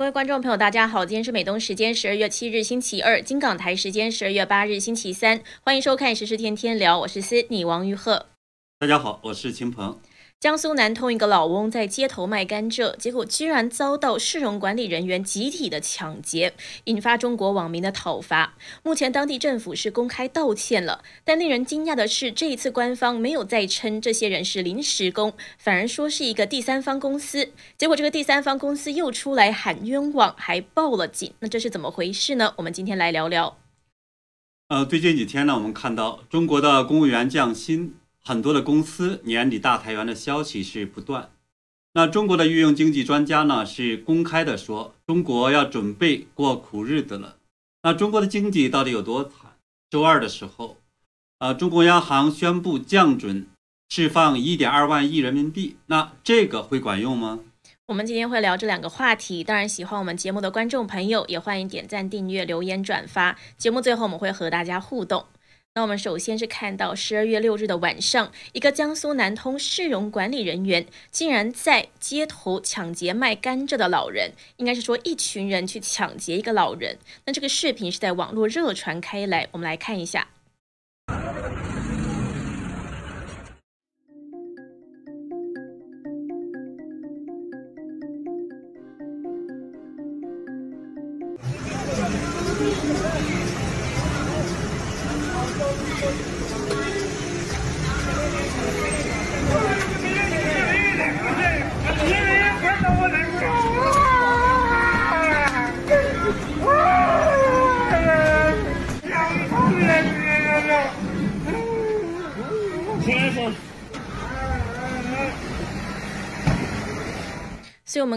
各位观众朋友，大家好，今天是美东时间十二月七日星期二，金港台时间十二月八日星期三，欢迎收看《时事天天聊》，我是司尼王玉鹤。大家好，我是秦鹏。江苏南通一个老翁在街头卖甘蔗，结果居然遭到市容管理人员集体的抢劫，引发中国网民的讨伐。目前当地政府是公开道歉了，但令人惊讶的是，这一次官方没有再称这些人是临时工，反而说是一个第三方公司。结果这个第三方公司又出来喊冤枉，还报了警。那这是怎么回事呢？我们今天来聊聊。呃，最近几天呢，我们看到中国的公务员降薪。很多的公司年底大裁员的消息是不断。那中国的御用经济专家呢是公开的说，中国要准备过苦日子了。那中国的经济到底有多惨？周二的时候，呃，中国央行宣布降准，释放一点二万亿人民币。那这个会管用吗？我们今天会聊这两个话题。当然，喜欢我们节目的观众朋友也欢迎点赞、订阅、留言、转发。节目最后我们会和大家互动。那我们首先是看到十二月六日的晚上，一个江苏南通市容管理人员竟然在街头抢劫卖甘蔗的老人，应该是说一群人去抢劫一个老人。那这个视频是在网络热传开来，我们来看一下。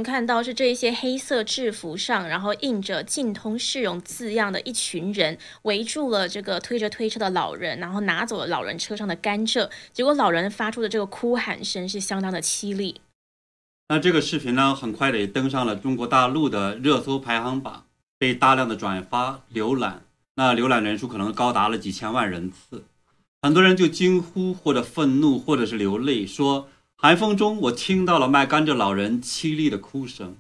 看到是这一些黑色制服上，然后印着“进通市容”字样的一群人，围住了这个推着推车的老人，然后拿走了老人车上的甘蔗。结果，老人发出的这个哭喊声是相当的凄厉。那这个视频呢，很快的也登上了中国大陆的热搜排行榜，被大量的转发浏览。那浏览人数可能高达了几千万人次，很多人就惊呼，或者愤怒，或者是流泪，说。寒风中，我听到了卖甘蔗老人凄厉的哭声。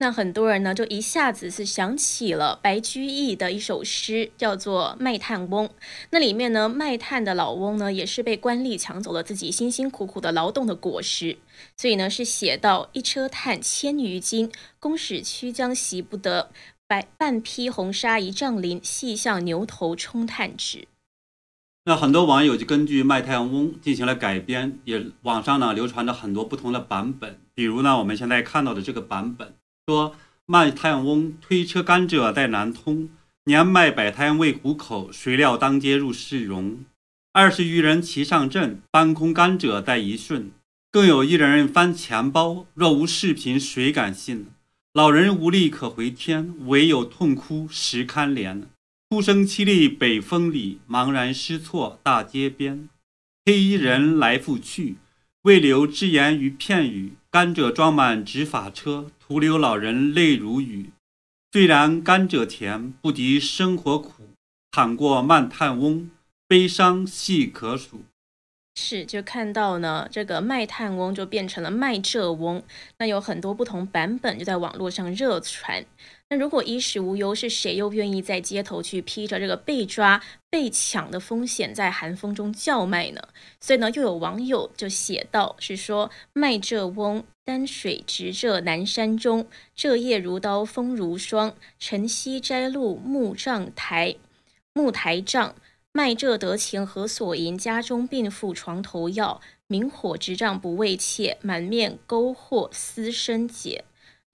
那很多人呢，就一下子是想起了白居易的一首诗，叫做《卖炭翁》。那里面呢，卖炭的老翁呢，也是被官吏抢走了自己辛辛苦苦的劳动的果实。所以呢，是写到一车炭千余斤，公使驱将惜不得，白半披红纱一丈绫，细向牛头充炭直。那很多网友就根据《卖太阳翁》进行了改编，也网上呢流传着很多不同的版本。比如呢，我们现在看到的这个版本说：“卖太阳翁推车甘蔗在南通，年卖百摊为糊口，谁料当街入市容。二十余人齐上阵，搬空甘蔗在一瞬。更有一人翻钱包，若无视频谁敢信？老人无力可回天，唯有痛哭时堪怜。”哭声凄厉北风里，茫然失措大街边。黑衣人来复去，未留只言与片语。甘蔗装满执法车，徒留老人泪如雨。虽然甘蔗甜，不敌生活苦。倘过慢炭翁，悲伤细可数。是，就看到呢，这个卖炭翁就变成了卖蔗翁。那有很多不同版本，就在网络上热传。如果衣食无忧，是谁又愿意在街头去披着这个被抓、被抢的风险，在寒风中叫卖呢？所以呢，又有网友就写道：“是说卖蔗翁，担水直蔗南山中，蔗叶如刀，风如霜。晨曦摘露木杖台，木台杖卖蔗得钱何所营？家中病妇床头药，明火执杖不畏怯，满面勾惑思生解。”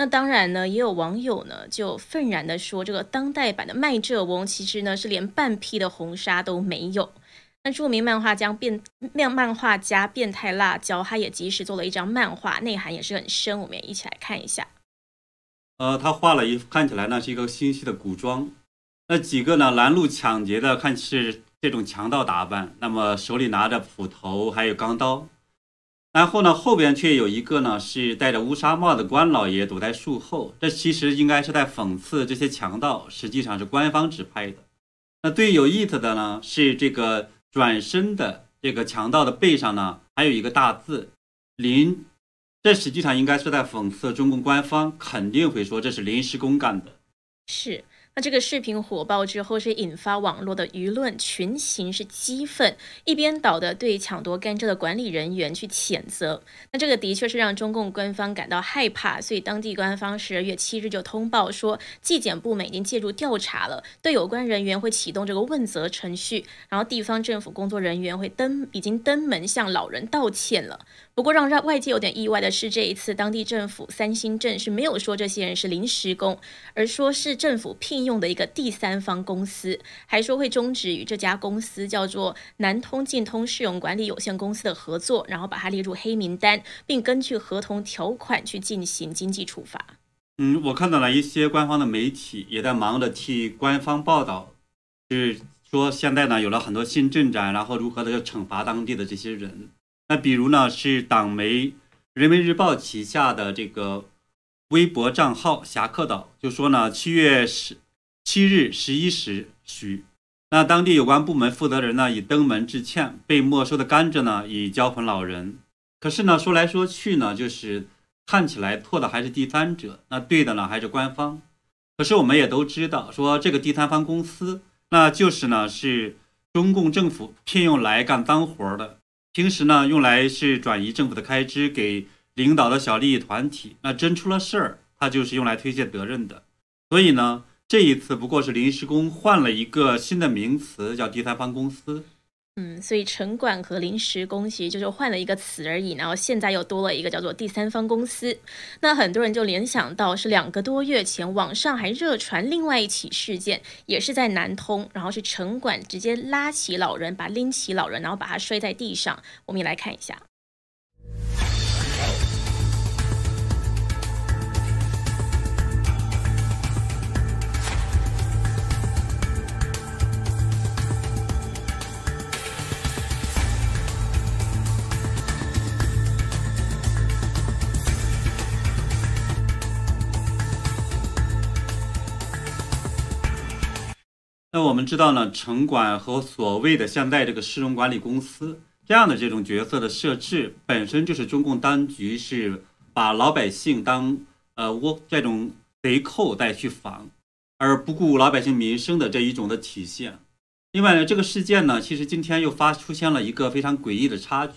那当然呢，也有网友呢就愤然的说，这个当代版的麦哲翁其实呢是连半匹的红纱都没有。那著名漫画家变漫漫画家变态辣椒，他也及时做了一张漫画，内涵也是很深，我们也一起来看一下。呃，他画了一看起来呢是一个新系的古装，那几个呢拦路抢劫的看是这种强盗打扮，那么手里拿着斧头还有钢刀。然后呢，后边却有一个呢，是戴着乌纱帽的官老爷躲在树后。这其实应该是在讽刺这些强盗，实际上是官方指派的。那最有意思的呢，是这个转身的这个强盗的背上呢，还有一个大字“临这实际上应该是在讽刺中共官方肯定会说这是临时工干的。是。那这个视频火爆之后，是引发网络的舆论群情是激愤，一边倒的对抢夺甘蔗的管理人员去谴责。那这个的确是让中共官方感到害怕，所以当地官方十二月七日就通报说，纪检部门已经介入调查了，对有关人员会启动这个问责程序，然后地方政府工作人员会登已经登门向老人道歉了。不过让让外界有点意外的是，这一次当地政府三星镇是没有说这些人是临时工，而说是政府聘用的一个第三方公司，还说会终止与这家公司叫做南通晋通市容管理有限公司的合作，然后把它列入黑名单，并根据合同条款去进行经济处罚。嗯，我看到了一些官方的媒体也在忙着替官方报道，是说现在呢有了很多新进展，然后如何的要惩罚当地的这些人。那比如呢，是党媒《人民日报》旗下的这个微博账号“侠客岛”就说呢，七月十七日十一时许，那当地有关部门负责人呢已登门致歉，被没收的甘蔗呢已交还老人。可是呢，说来说去呢，就是看起来错的还是第三者，那对的呢还是官方。可是我们也都知道，说这个第三方公司，那就是呢是中共政府聘用来干脏活的。平时呢，用来是转移政府的开支给领导的小利益团体。那真出了事儿，他就是用来推卸责任的。所以呢，这一次不过是临时工换了一个新的名词，叫第三方公司。嗯，所以城管和临时工其实就是换了一个词而已，然后现在又多了一个叫做第三方公司。那很多人就联想到是两个多月前网上还热传另外一起事件，也是在南通，然后是城管直接拉起老人，把拎起老人，然后把他摔在地上。我们也来看一下。那我们知道呢，城管和所谓的现在这个市容管理公司这样的这种角色的设置，本身就是中共当局是把老百姓当呃窝这种贼寇带去防，而不顾老百姓民生的这一种的体现。另外呢，这个事件呢，其实今天又发出现了一个非常诡异的插曲，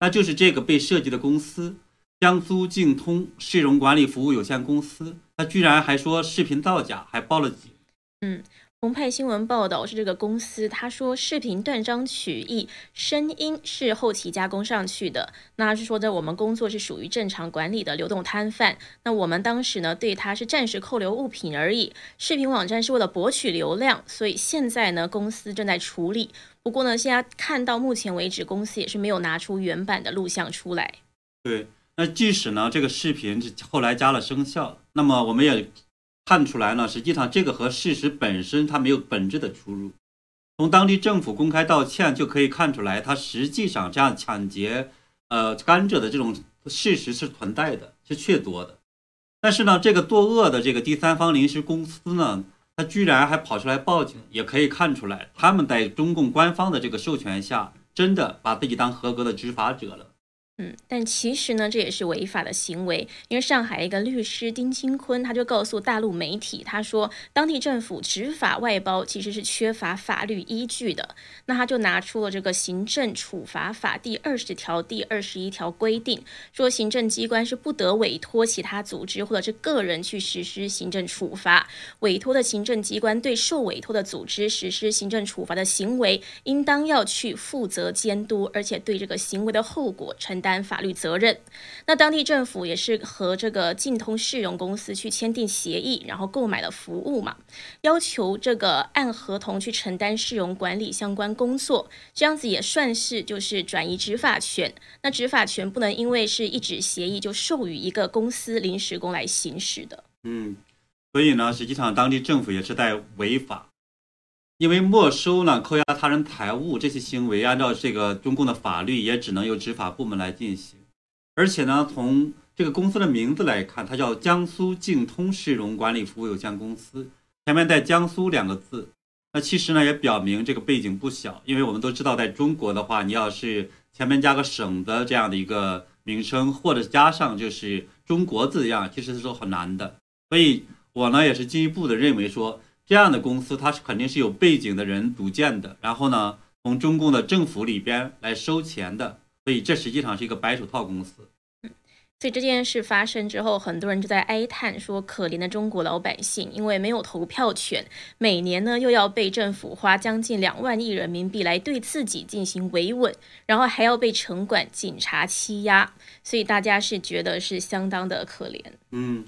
那就是这个被涉及的公司江苏晋通市容管理服务有限公司，它居然还说视频造假，还报了警。嗯。澎湃新闻报道是这个公司，他说视频断章取义，声音是后期加工上去的。那是说的我们工作是属于正常管理的流动摊贩。那我们当时呢，对他是暂时扣留物品而已。视频网站是为了博取流量，所以现在呢，公司正在处理。不过呢，现在看到目前为止，公司也是没有拿出原版的录像出来。对，那即使呢，这个视频后来加了声效，那么我们也。看出来呢，实际上这个和事实本身它没有本质的出入。从当地政府公开道歉就可以看出来，它实际上这样抢劫呃甘蔗的这种事实是存在的，是确凿的。但是呢，这个作恶的这个第三方临时公司呢，他居然还跑出来报警，也可以看出来他们在中共官方的这个授权下，真的把自己当合格的执法者了。嗯，但其实呢，这也是违法的行为。因为上海一个律师丁金坤，他就告诉大陆媒体，他说当地政府执法外包其实是缺乏法律依据的。那他就拿出了这个《行政处罚法》第二十条、第二十一条规定，说行政机关是不得委托其他组织或者是个人去实施行政处罚。委托的行政机关对受委托的组织实施行政处罚的行为，应当要去负责监督，而且对这个行为的后果承。担法律责任，那当地政府也是和这个晋通市容公司去签订协议，然后购买了服务嘛，要求这个按合同去承担市容管理相关工作，这样子也算是就是转移执法权。那执法权不能因为是一纸协议就授予一个公司临时工来行使的。嗯，所以呢，实际上当地政府也是在违法。因为没收呢、扣押他人财物这些行为，按照这个中共的法律，也只能由执法部门来进行。而且呢，从这个公司的名字来看，它叫江苏晋通市容管理服务有限公司，前面带“江苏”两个字，那其实呢也表明这个背景不小。因为我们都知道，在中国的话，你要是前面加个省的这样的一个名称，或者加上就是中国字样，其实是很难的。所以我呢也是进一步的认为说，这样的公司它是肯定是有背景的人组建的，然后呢从中共的政府里边来收钱的，所以这实际上是一个白手套公司。所以这件事发生之后，很多人就在哀叹说：“可怜的中国老百姓，因为没有投票权，每年呢又要被政府花将近两万亿人民币来对自己进行维稳，然后还要被城管、警察欺压，所以大家是觉得是相当的可怜。”嗯，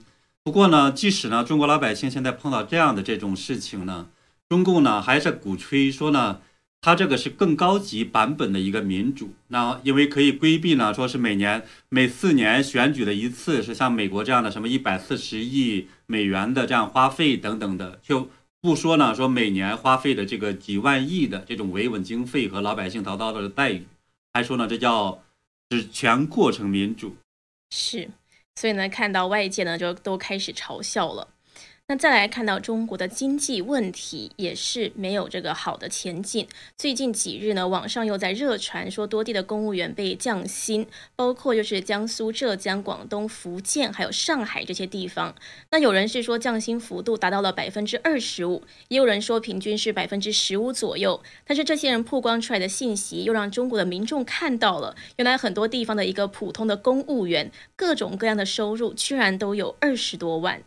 不过呢，即使呢中国老百姓现在碰到这样的这种事情呢，中共呢还是鼓吹说呢。它这个是更高级版本的一个民主，那因为可以规避呢，说是每年每四年选举的一次，是像美国这样的什么一百四十亿美元的这样花费等等的，就不说呢，说每年花费的这个几万亿的这种维稳经费和老百姓得到的待遇，还说呢这叫是全过程民主，是，所以呢看到外界呢就都开始嘲笑了。那再来看到中国的经济问题，也是没有这个好的前景。最近几日呢，网上又在热传说多地的公务员被降薪，包括就是江苏、浙江、广东、福建还有上海这些地方。那有人是说降薪幅度达到了百分之二十五，也有人说平均是百分之十五左右。但是这些人曝光出来的信息，又让中国的民众看到了，原来很多地方的一个普通的公务员，各种各样的收入居然都有二十多万。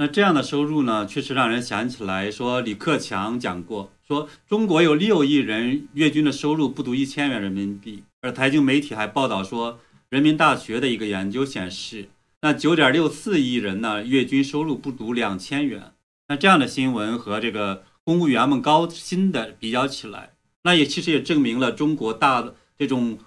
那这样的收入呢，确实让人想起来说，李克强讲过，说中国有六亿人月均的收入不足一千元人民币。而财经媒体还报道说，人民大学的一个研究显示，那九点六四亿人呢，月均收入不足两千元。那这样的新闻和这个公务员们高薪的比较起来，那也其实也证明了中国大这种，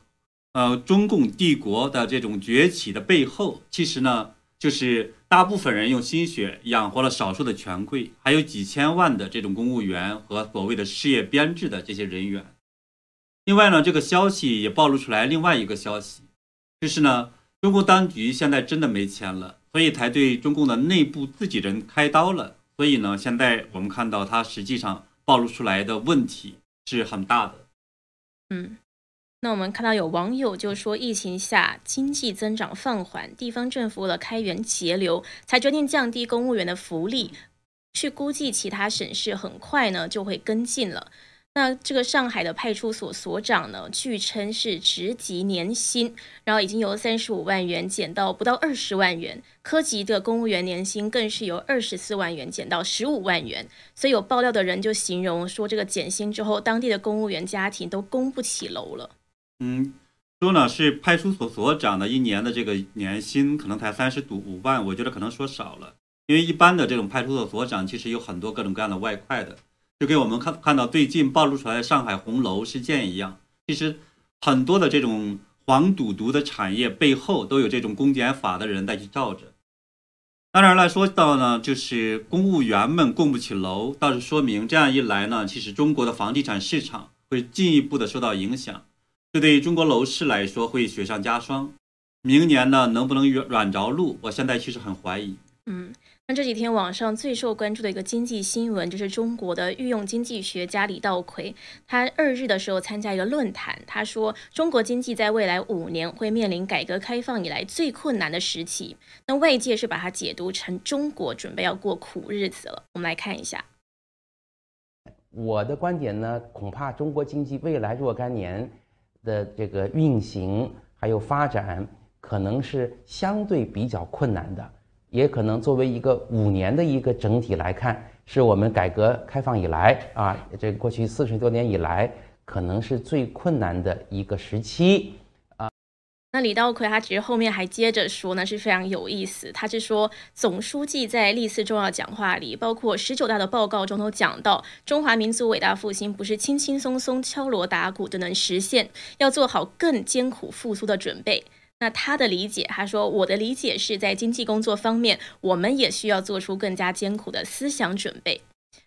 呃，中共帝国的这种崛起的背后，其实呢。就是大部分人用心血养活了少数的权贵，还有几千万的这种公务员和所谓的事业编制的这些人员。另外呢，这个消息也暴露出来另外一个消息，就是呢，中共当局现在真的没钱了，所以才对中共的内部自己人开刀了。所以呢，现在我们看到它实际上暴露出来的问题是很大的。嗯。那我们看到有网友就说，疫情下经济增长放缓，地方政府为了开源节流，才决定降低公务员的福利。去估计其他省市很快呢就会跟进了。那这个上海的派出所所长呢，据称是职级年薪，然后已经由三十五万元减到不到二十万元。科级的公务员年薪更是由二十四万元减到十五万元。所以有爆料的人就形容说，这个减薪之后，当地的公务员家庭都供不起楼了。嗯，说呢是派出所所长的一年的这个年薪可能才三十五万，我觉得可能说少了，因为一般的这种派出所所长其实有很多各种各样的外快的，就跟我们看看到最近暴露出来的上海红楼事件一样，其实很多的这种黄赌毒的产业背后都有这种公检法的人在去罩着。当然了，说到呢，就是公务员们供不起楼，倒是说明这样一来呢，其实中国的房地产市场会进一步的受到影响。这对中国楼市来说会雪上加霜，明年呢能不能软软着陆？我现在其实很怀疑。嗯，那这几天网上最受关注的一个经济新闻，就是中国的御用经济学家李稻葵，他二日的时候参加一个论坛，他说中国经济在未来五年会面临改革开放以来最困难的时期。那外界是把它解读成中国准备要过苦日子了。我们来看一下，我的观点呢，恐怕中国经济未来若干年。的这个运行还有发展，可能是相对比较困难的，也可能作为一个五年的一个整体来看，是我们改革开放以来啊，这过去四十多年以来，可能是最困难的一个时期。那李道奎他其实后面还接着说呢，是非常有意思。他是说，总书记在历次重要讲话里，包括十九大的报告中都讲到，中华民族伟大复兴不是轻轻松松敲锣打鼓就能实现，要做好更艰苦复苏的准备。那他的理解，他说，我的理解是在经济工作方面，我们也需要做出更加艰苦的思想准备。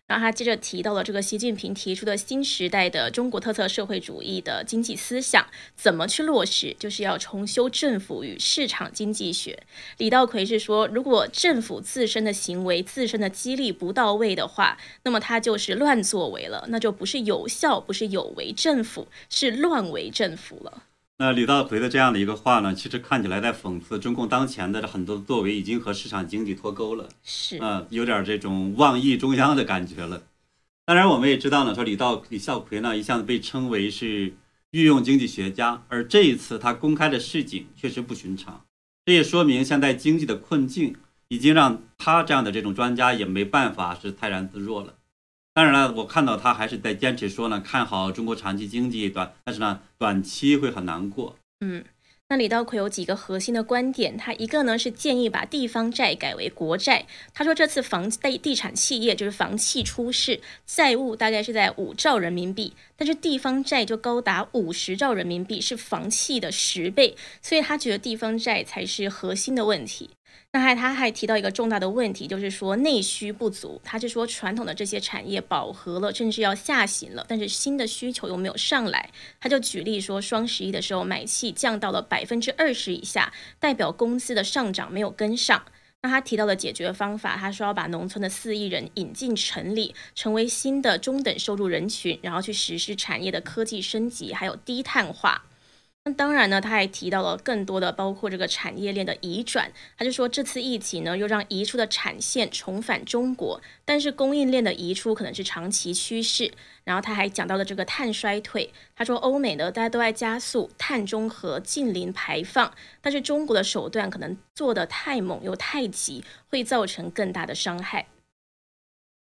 然后他接着提到了这个习近平提出的新时代的中国特色社会主义的经济思想怎么去落实，就是要重修政府与市场经济学。李道奎是说，如果政府自身的行为、自身的激励不到位的话，那么他就是乱作为了，那就不是有效，不是有为政府，是乱为政府了。那李稻葵的这样的一个话呢，其实看起来在讽刺中共当前的很多作为已经和市场经济脱钩了，是，嗯，有点这种妄议中央的感觉了。当然，我们也知道呢，说李道李孝奎呢一向被称为是御用经济学家，而这一次他公开的示警确实不寻常，这也说明现在经济的困境已经让他这样的这种专家也没办法是泰然自若了。当然了，我看到他还是在坚持说呢，看好中国长期经济短，但是呢，短期会很难过。嗯，那李稻葵有几个核心的观点，他一个呢是建议把地方债改为国债。他说这次房地地产企业就是房企出事，债务大概是在五兆人民币，但是地方债就高达五十兆人民币，是房企的十倍，所以他觉得地方债才是核心的问题。那还他还提到一个重大的问题，就是说内需不足。他是说传统的这些产业饱和了，甚至要下行了，但是新的需求又没有上来。他就举例说，双十一的时候买气降到了百分之二十以下，代表工资的上涨没有跟上。那他提到的解决方法，他说要把农村的四亿人引进城里，成为新的中等收入人群，然后去实施产业的科技升级，还有低碳化。那当然呢，他还提到了更多的，包括这个产业链的移转。他就说，这次疫情呢，又让移出的产线重返中国，但是供应链的移出可能是长期趋势。然后他还讲到了这个碳衰退。他说，欧美呢，大家都在加速碳中和、近零排放，但是中国的手段可能做得太猛又太急，会造成更大的伤害。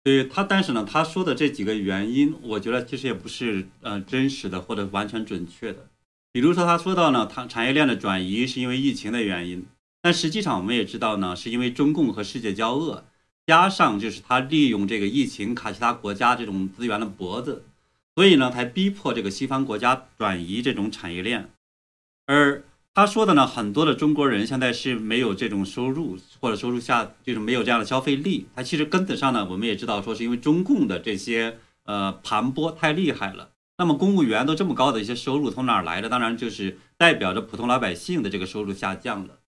对他，但是呢，他说的这几个原因，我觉得其实也不是呃真实的或者完全准确的。比如说，他说到呢，它产业链的转移是因为疫情的原因，但实际上我们也知道呢，是因为中共和世界交恶，加上就是他利用这个疫情卡其他国家这种资源的脖子，所以呢，才逼迫这个西方国家转移这种产业链。而他说的呢，很多的中国人现在是没有这种收入，或者收入下就是没有这样的消费力。他其实根子上呢，我们也知道说是因为中共的这些呃盘剥太厉害了。那么公务员都这么高的一些收入从哪儿来的？当然就是代表着普通老百姓的这个收入下降了。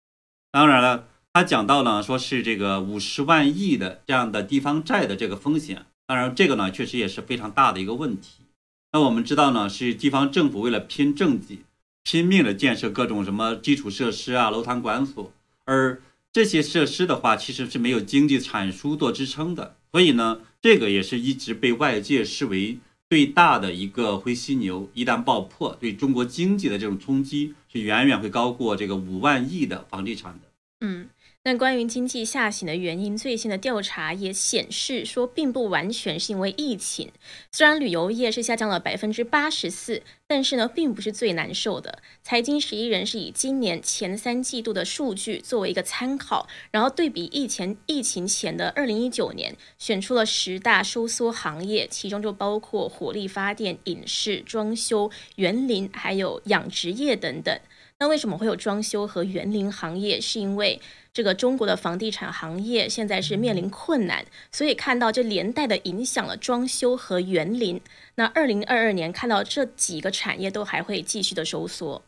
当然了，他讲到呢，说是这个五十万亿的这样的地方债的这个风险。当然，这个呢确实也是非常大的一个问题。那我们知道呢，是地方政府为了拼政绩，拼命的建设各种什么基础设施啊、楼堂馆所，而这些设施的话，其实是没有经济产出做支撑的。所以呢，这个也是一直被外界视为。最大的一个灰犀牛一旦爆破，对中国经济的这种冲击是远远会高过这个五万亿的房地产的。嗯。但关于经济下行的原因，最新的调查也显示说，并不完全是因为疫情。虽然旅游业是下降了百分之八十四，但是呢，并不是最难受的。财经十一人是以今年前三季度的数据作为一个参考，然后对比疫情疫情前的二零一九年，选出了十大收缩行业，其中就包括火力发电、影视、装修、园林，还有养殖业等等。那为什么会有装修和园林行业？是因为这个中国的房地产行业现在是面临困难，所以看到这连带的影响了装修和园林。那二零二二年看到这几个产业都还会继续的收缩。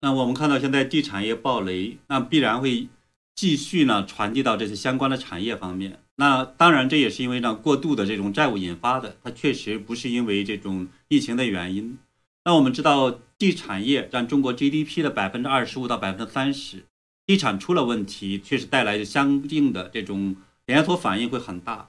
那我们看到现在地产业暴雷，那必然会继续呢传递到这些相关的产业方面。那当然这也是因为呢过度的这种债务引发的，它确实不是因为这种疫情的原因。那我们知道。地产业占中国 GDP 的百分之二十五到百分之三十，地产出了问题，确实带来相应的这种连锁反应会很大。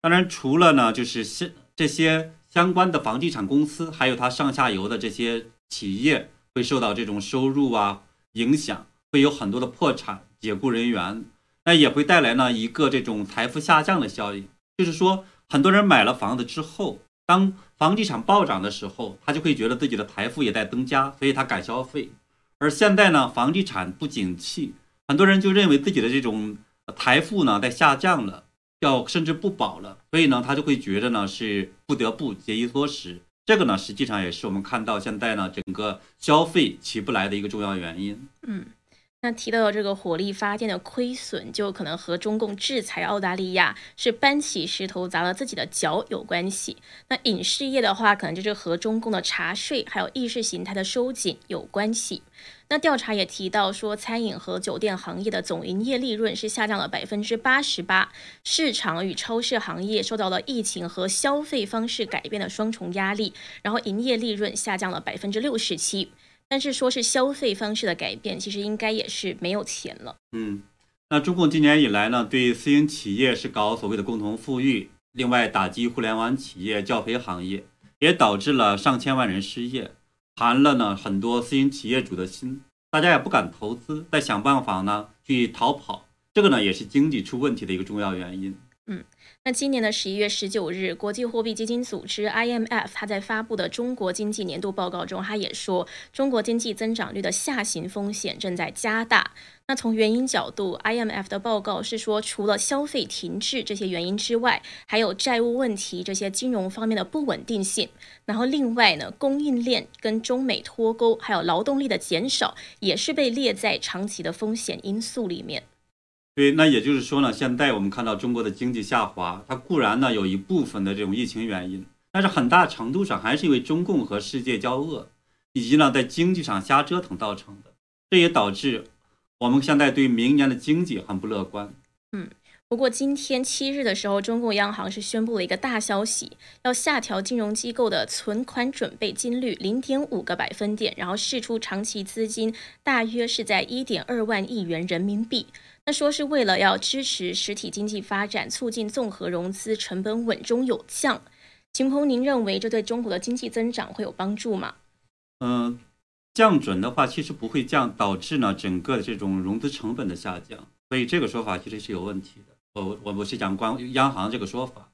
当然，除了呢，就是相这些相关的房地产公司，还有它上下游的这些企业会受到这种收入啊影响，会有很多的破产、解雇人员，那也会带来呢一个这种财富下降的效应，就是说很多人买了房子之后。当房地产暴涨的时候，他就会觉得自己的财富也在增加，所以他敢消费。而现在呢，房地产不景气，很多人就认为自己的这种财富呢在下降了，要甚至不保了，所以呢，他就会觉得呢是不得不节衣缩食。这个呢，实际上也是我们看到现在呢整个消费起不来的一个重要原因。嗯。那提到这个火力发电的亏损，就可能和中共制裁澳大利亚是搬起石头砸了自己的脚有关系。那影视业的话，可能就是和中共的茶税还有意识形态的收紧有关系。那调查也提到说，餐饮和酒店行业的总营业利润是下降了百分之八十八，市场与超市行业受到了疫情和消费方式改变的双重压力，然后营业利润下降了百分之六十七。但是说是消费方式的改变，其实应该也是没有钱了。嗯，那中共今年以来呢，对私营企业是搞所谓的共同富裕，另外打击互联网企业、教培行业，也导致了上千万人失业，寒了呢很多私营企业主的心，大家也不敢投资，在想办法呢去逃跑，这个呢也是经济出问题的一个重要原因。嗯，那今年的十一月十九日，国际货币基金组织 IMF 它在发布的中国经济年度报告中，它也说中国经济增长率的下行风险正在加大。那从原因角度，IMF 的报告是说，除了消费停滞这些原因之外，还有债务问题这些金融方面的不稳定性。然后另外呢，供应链跟中美脱钩，还有劳动力的减少，也是被列在长期的风险因素里面。对，那也就是说呢，现在我们看到中国的经济下滑，它固然呢有一部分的这种疫情原因，但是很大程度上还是因为中共和世界交恶，以及呢在经济上瞎折腾造成的。这也导致我们现在对明年的经济很不乐观。嗯，不过今天七日的时候，中共央行是宣布了一个大消息，要下调金融机构的存款准备金率零点五个百分点，然后释出长期资金大约是在一点二万亿元人民币。那说是为了要支持实体经济发展，促进综合融资成本稳中有降。秦鹏，您认为这对中国的经济增长会有帮助吗？嗯，降准的话其实不会降，导致呢整个这种融资成本的下降，所以这个说法其实是有问题的。我我我是讲关央行这个说法，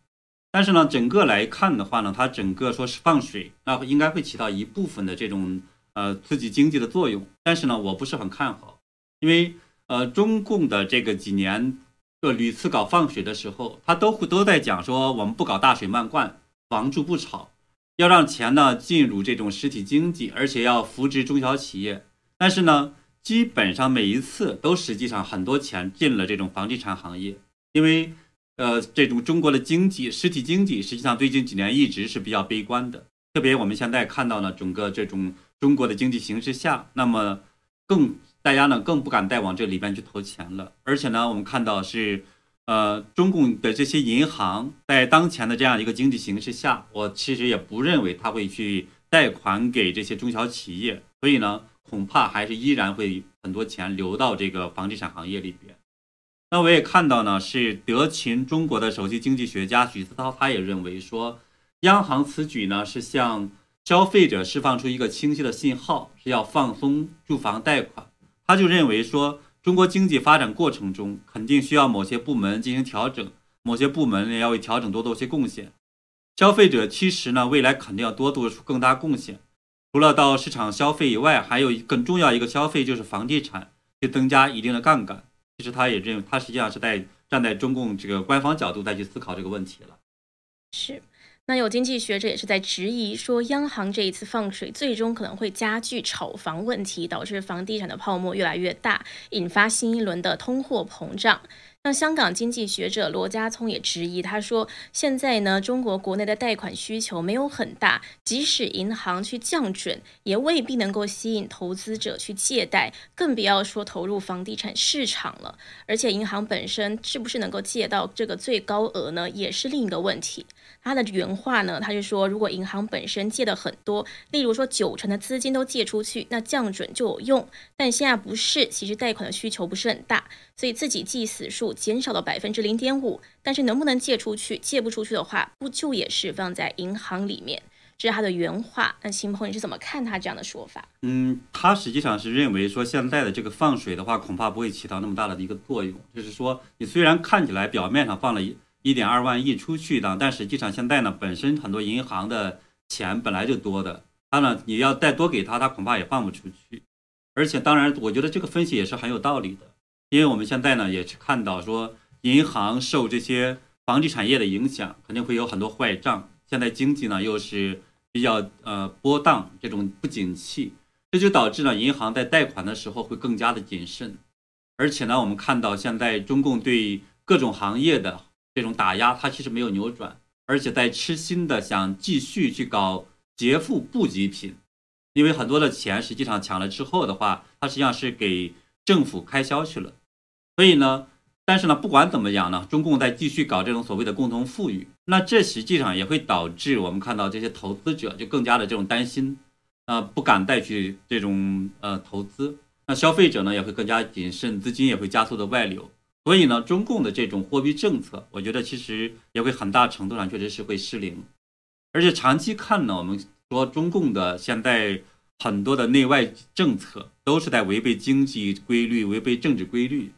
但是呢整个来看的话呢，它整个说是放水，那应该会起到一部分的这种呃刺激经济的作用，但是呢我不是很看好，因为。呃，中共的这个几年，呃，屡次搞放水的时候，他都会都在讲说，我们不搞大水漫灌，房住不炒，要让钱呢进入这种实体经济，而且要扶植中小企业。但是呢，基本上每一次都实际上很多钱进了这种房地产行业，因为呃，这种中国的经济实体经济实际上最近几年一直是比较悲观的，特别我们现在看到呢，整个这种中国的经济形势下，那么更。大家呢更不敢再往这里边去投钱了，而且呢，我们看到是，呃，中共的这些银行在当前的这样一个经济形势下，我其实也不认为他会去贷款给这些中小企业，所以呢，恐怕还是依然会很多钱流到这个房地产行业里边。那我也看到呢，是德勤中国的首席经济学家许思涛，他也认为说，央行此举呢是向消费者释放出一个清晰的信号，是要放松住房贷款。他就认为说，中国经济发展过程中肯定需要某些部门进行调整，某些部门呢要为调整多做些贡献。消费者其实呢，未来肯定要多做出更大贡献。除了到市场消费以外，还有更重要一个消费就是房地产，去增加一定的杠杆。其实他也认为，他实际上是在站在中共这个官方角度再去思考这个问题了。是。那有经济学者也是在质疑说，央行这一次放水，最终可能会加剧炒房问题，导致房地产的泡沫越来越大，引发新一轮的通货膨胀。那香港经济学者罗家聪也质疑，他说：“现在呢，中国国内的贷款需求没有很大，即使银行去降准，也未必能够吸引投资者去借贷，更不要说投入房地产市场了。而且，银行本身是不是能够借到这个最高额呢，也是另一个问题。”他的原话呢，他就说：“如果银行本身借的很多，例如说九成的资金都借出去，那降准就有用。但现在不是，其实贷款的需求不是很大，所以自己计死数。”减少了百分之零点五，但是能不能借出去？借不出去的话，不就也是放在银行里面？这是他的原话。那秦鹏，你是怎么看他这样的说法？嗯，他实际上是认为说，现在的这个放水的话，恐怕不会起到那么大的一个作用。就是说，你虽然看起来表面上放了一一点二万亿出去的，但实际上现在呢，本身很多银行的钱本来就多的，他呢，你要再多给他，他恐怕也放不出去。而且，当然，我觉得这个分析也是很有道理的。因为我们现在呢，也是看到说，银行受这些房地产业的影响，肯定会有很多坏账。现在经济呢又是比较呃波荡，这种不景气，这就导致呢，银行在贷款的时候会更加的谨慎。而且呢，我们看到现在中共对各种行业的这种打压，它其实没有扭转，而且在痴心的想继续去搞劫富不济品。因为很多的钱实际上抢了之后的话，它实际上是给政府开销去了。所以呢，但是呢，不管怎么样呢，中共在继续搞这种所谓的共同富裕，那这实际上也会导致我们看到这些投资者就更加的这种担心。呃，不敢再去这种呃投资。那消费者呢也会更加谨慎，资金也会加速的外流。所以呢，中共的这种货币政策，我觉得其实也会很大程度上确实是会失灵。而且长期看呢，我们说中共的现在很多的内外政策都是在违背经济规律、违背政治规律，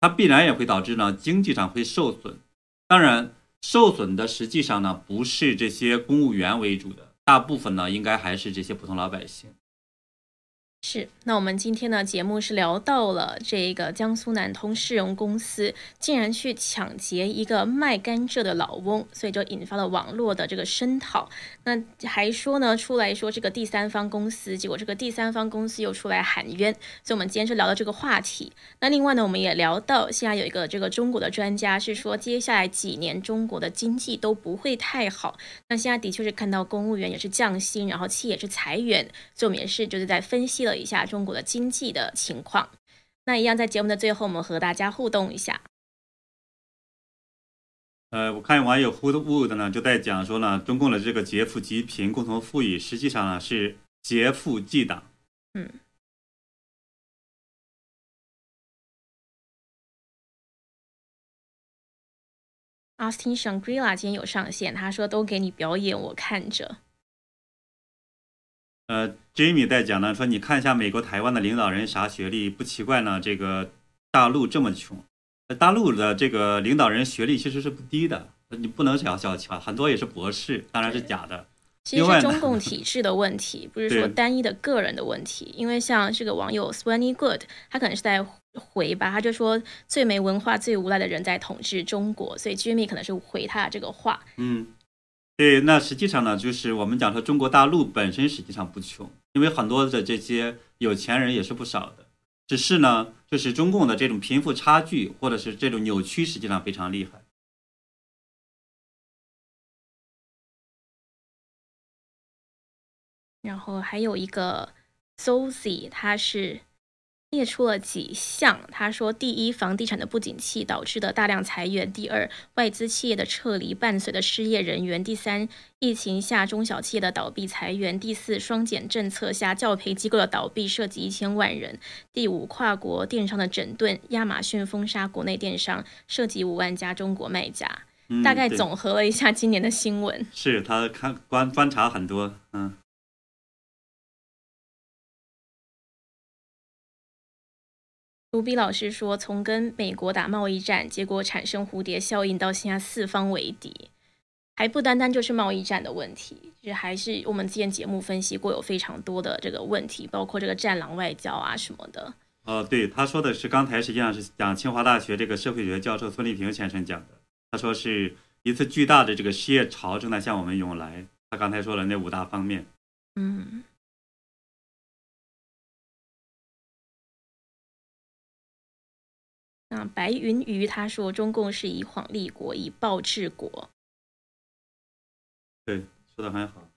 它必然也会导致呢经济上会受损。当然，受损的实际上呢不是这些公务员为主的，大部分呢应该还是这些普通老百姓。是，那我们今天的节目是聊到了这个江苏南通市容公司竟然去抢劫一个卖甘蔗的老翁，所以就引发了网络的这个声讨。那还说呢，出来说这个第三方公司，结果这个第三方公司又出来喊冤。所以我们今天是聊到这个话题。那另外呢，我们也聊到现在有一个这个中国的专家是说，接下来几年中国的经济都不会太好。那现在的确是看到公务员也是降薪，然后企业是裁员，所以我们也是就是在分析了。一下中国的经济的情况，那一样在节目的最后，我们和大家互动一下。呃，我看网友 Hoodwood 呢就在讲说呢，中共的这个劫富济贫、共同富裕，实际上呢是劫富济党。嗯。Austin Shangri-La 今天有上线，他说都给你表演，我看着。呃，Jamie 在讲呢，说你看一下美国、台湾的领导人啥学历，不奇怪呢。这个大陆这么穷，大陆的这个领导人学历其实是不低的，你不能小小瞧，很多也是博士，当然是假的。其实是中共体制的问题，不是说单一的个人的问题。因为像这个网友 Swanny Good，他可能是在回吧，他就说最没文化、最无赖的人在统治中国，所以 Jimmy 可能是回他这个话。嗯。对，那实际上呢，就是我们讲说中国大陆本身实际上不穷，因为很多的这些有钱人也是不少的，只是呢，就是中共的这种贫富差距或者是这种扭曲，实际上非常厉害。然后还有一个 Sozi，他是。列出了几项，他说：第一，房地产的不景气导致的大量裁员；第二，外资企业的撤离伴随的失业人员；第三，疫情下中小企业的倒闭裁员；第四，双减政策下教培机构的倒闭涉及一千万人；第五，跨国电商的整顿，亚马逊封杀国内电商，涉及五万家中国卖家。大概总和了一下今年的新闻，是他看观观察很多，嗯。卢比老师说：“从跟美国打贸易战，结果产生蝴蝶效应，到现在四方为敌，还不单单就是贸易战的问题，就是还是我们之前节目分析过，有非常多的这个问题，包括这个战狼外交啊什么的。”呃，对，他说的是刚才实际上是讲清华大学这个社会学教授孙立平先生讲的，他说是一次巨大的这个失业潮正在向我们涌来。他刚才说了那五大方面，嗯。那白云鱼他说，中共是以谎立国，以暴治国。对，说的很好。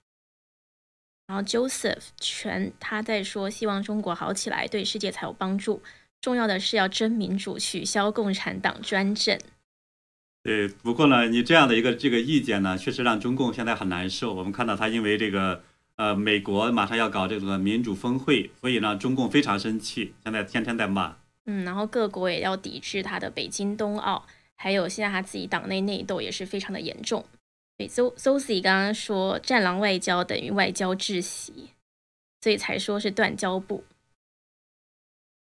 然后 Joseph 全他在说，希望中国好起来，对世界才有帮助。重要的是要真民主，取消共产党专政。对，不过呢，你这样的一个这个意见呢，确实让中共现在很难受。我们看到他因为这个呃，美国马上要搞这个民主峰会，所以呢，中共非常生气，现在天天在骂。嗯，然后各国也要抵制他的北京冬奥，还有现在他自己党内内斗也是非常的严重。对，So Sosi 刚刚说战狼外交等于外交窒息，所以才说是断交部。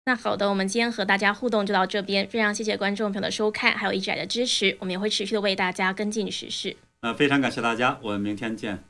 那好的，我们今天和大家互动就到这边，非常谢谢观众朋友的收看，还有一直来的支持，我们也会持续的为大家跟进时事。呃，非常感谢大家，我们明天见。